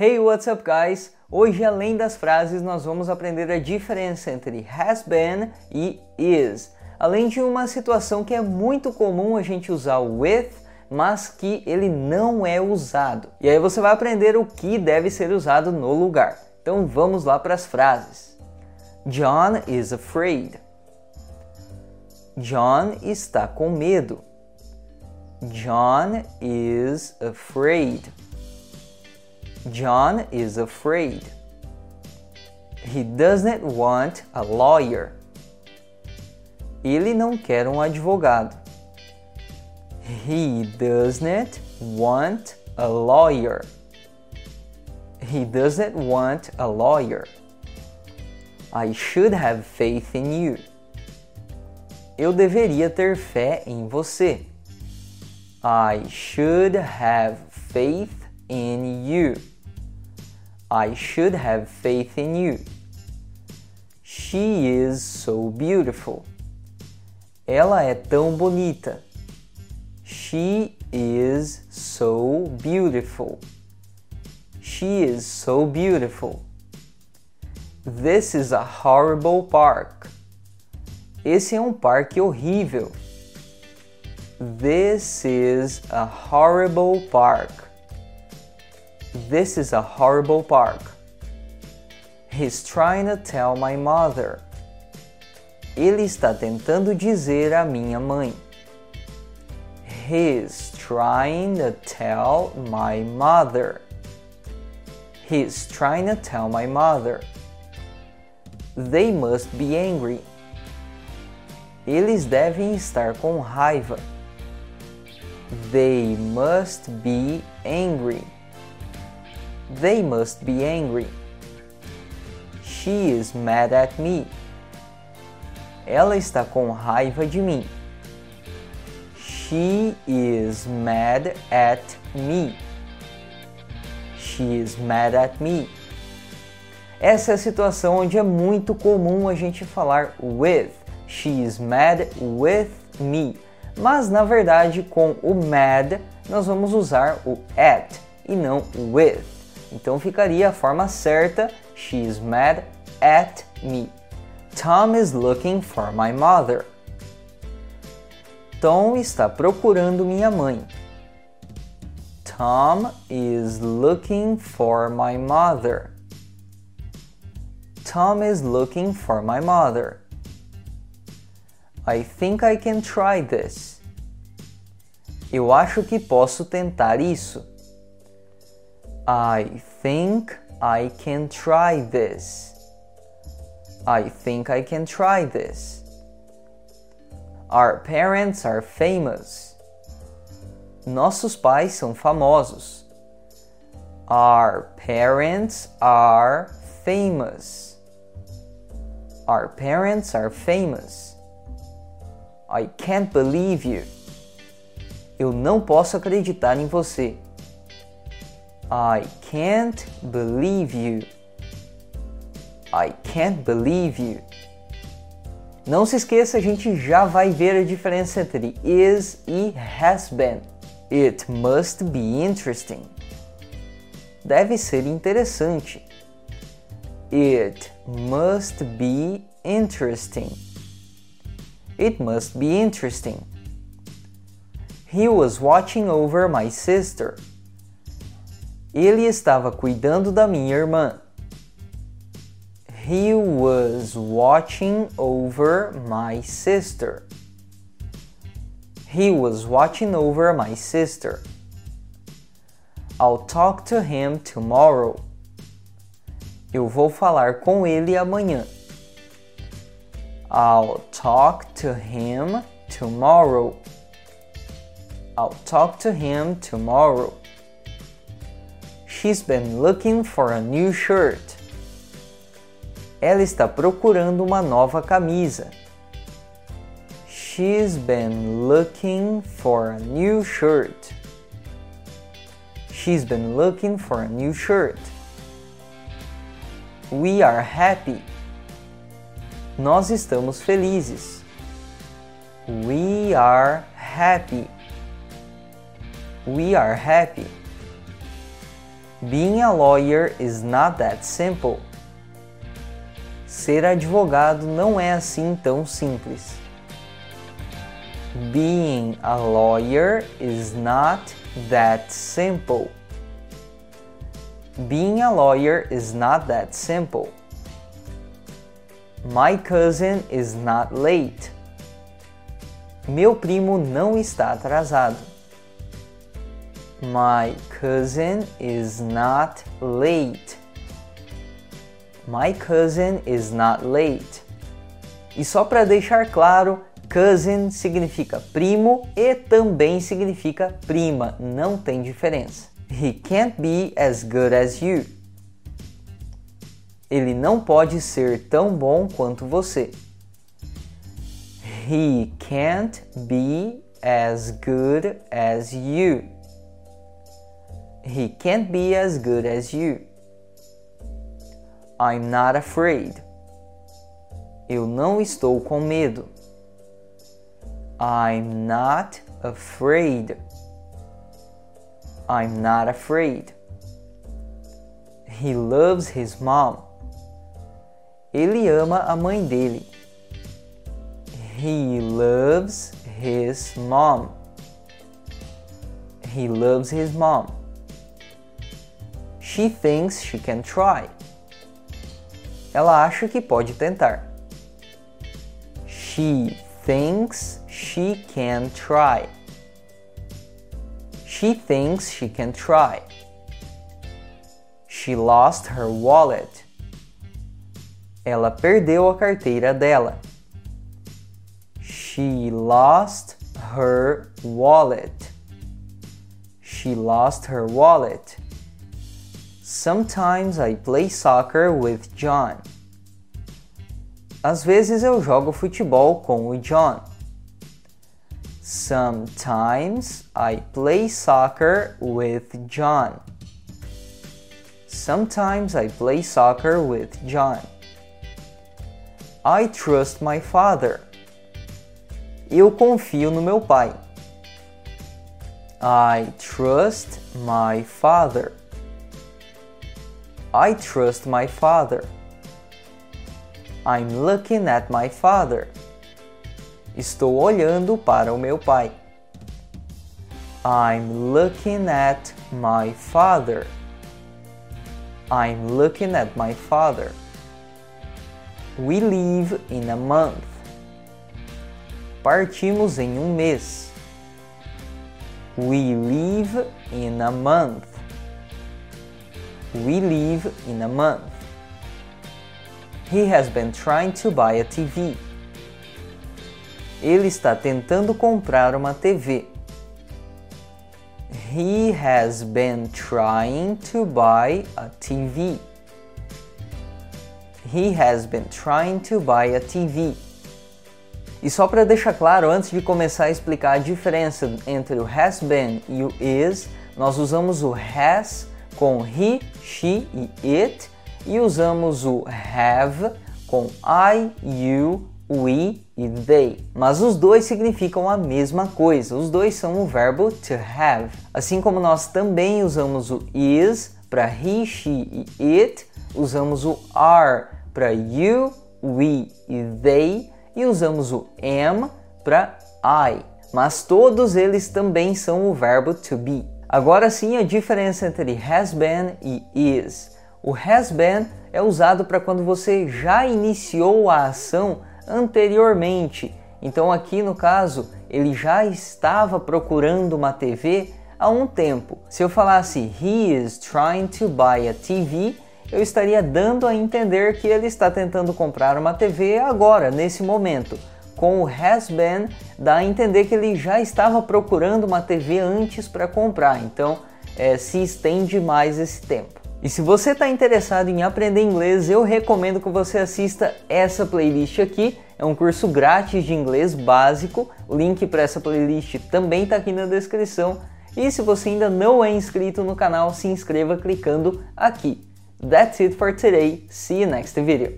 Hey, what's up, guys? Hoje, além das frases, nós vamos aprender a diferença entre has been e is, além de uma situação que é muito comum a gente usar o with, mas que ele não é usado. E aí você vai aprender o que deve ser usado no lugar. Então vamos lá para as frases. John is afraid. John está com medo. John is afraid. John is afraid. He doesn't want a lawyer. Ele não quer um advogado. He doesn't want a lawyer. He doesn't want a lawyer. I should have faith in you. Eu deveria ter fé em você. I should have faith in you. I should have faith in you. She is so beautiful. Ela é tão bonita. She is so beautiful. She is so beautiful. This is a horrible park. Esse é um parque horrível. This is a horrible park. This is a horrible park. He's trying to tell my mother. Ele está tentando dizer à minha mãe. He's trying to tell my mother. He's trying to tell my mother. They must be angry. Eles devem estar com raiva. They must be angry. They must be angry. She is mad at me. Ela está com raiva de mim. She is mad at me. She is mad at me. Essa é a situação onde é muito comum a gente falar with. She is mad with me. Mas na verdade, com o mad, nós vamos usar o at e não with. Então ficaria a forma certa: She's mad at me. Tom is looking for my mother. Tom está procurando minha mãe. Tom is looking for my mother. Tom is looking for my mother. I think I can try this. Eu acho que posso tentar isso. I think I can try this. I think I can try this. Our parents are famous. Nossos pais são famosos. Our parents are famous. Our parents are famous. I can't believe you. Eu não posso acreditar em você. I can't believe you. I can't believe you. Não se esqueça, a gente já vai ver a diferença entre is e has been. It must be interesting. Deve ser interessante. It must be interesting. It must be interesting. He was watching over my sister. Ele estava cuidando da minha irmã. He was watching over my sister. He was watching over my sister. I'll talk to him tomorrow. Eu vou falar com ele amanhã. I'll talk to him tomorrow. I'll talk to him tomorrow. She's been looking for a new shirt. Ela está procurando uma nova camisa. She's been looking for a new shirt. She's been looking for a new shirt. We are happy. Nós estamos felizes. We are happy. We are happy. Being a lawyer is not that simple. Ser advogado não é assim tão simples. Being a lawyer is not that simple. Being a lawyer is not that simple. My cousin is not late. Meu primo não está atrasado. My cousin is not late. My cousin is not late. E só para deixar claro, cousin significa primo e também significa prima, não tem diferença. He can't be as good as you. Ele não pode ser tão bom quanto você. He can't be as good as you. He can't be as good as you. I'm not afraid. Eu não estou com medo. I'm not afraid. I'm not afraid. He loves his mom. Ele ama a mãe dele. He loves his mom. He loves his mom. She thinks she can try. Ela acha que pode tentar. She thinks she can try. She thinks she can try. She lost her wallet. Ela perdeu a carteira dela. She lost her wallet. She lost her wallet. Sometimes I play soccer with John. Às vezes eu jogo futebol com o John. Sometimes I play soccer with John. Sometimes I play soccer with John. I trust my father. Eu confio no meu pai. I trust my father. I trust my father. I'm looking at my father. Estou olhando para o meu pai. I'm looking at my father. I'm looking at my father. We leave in a month. Partimos em um mês. We leave in a month. We leave in a month. He has been trying to buy a TV. Ele está tentando comprar uma TV. He has been trying to buy a TV. He has been trying to buy a TV. E só para deixar claro, antes de começar a explicar a diferença entre o has been e o is, nós usamos o has com he, she e it e usamos o have com I, you, we e they. Mas os dois significam a mesma coisa, os dois são o verbo to have. Assim como nós também usamos o is para he, she e it, usamos o are para you, we e they e usamos o am para I. Mas todos eles também são o verbo to be. Agora sim a diferença entre has been e is. O has been é usado para quando você já iniciou a ação anteriormente. Então aqui no caso, ele já estava procurando uma TV há um tempo. Se eu falasse he is trying to buy a TV, eu estaria dando a entender que ele está tentando comprar uma TV agora, nesse momento com o has been dá a entender que ele já estava procurando uma TV antes para comprar, então é, se estende mais esse tempo. E se você está interessado em aprender inglês, eu recomendo que você assista essa playlist aqui. É um curso grátis de inglês básico. O link para essa playlist também está aqui na descrição. E se você ainda não é inscrito no canal, se inscreva clicando aqui. That's it for today. See you next video.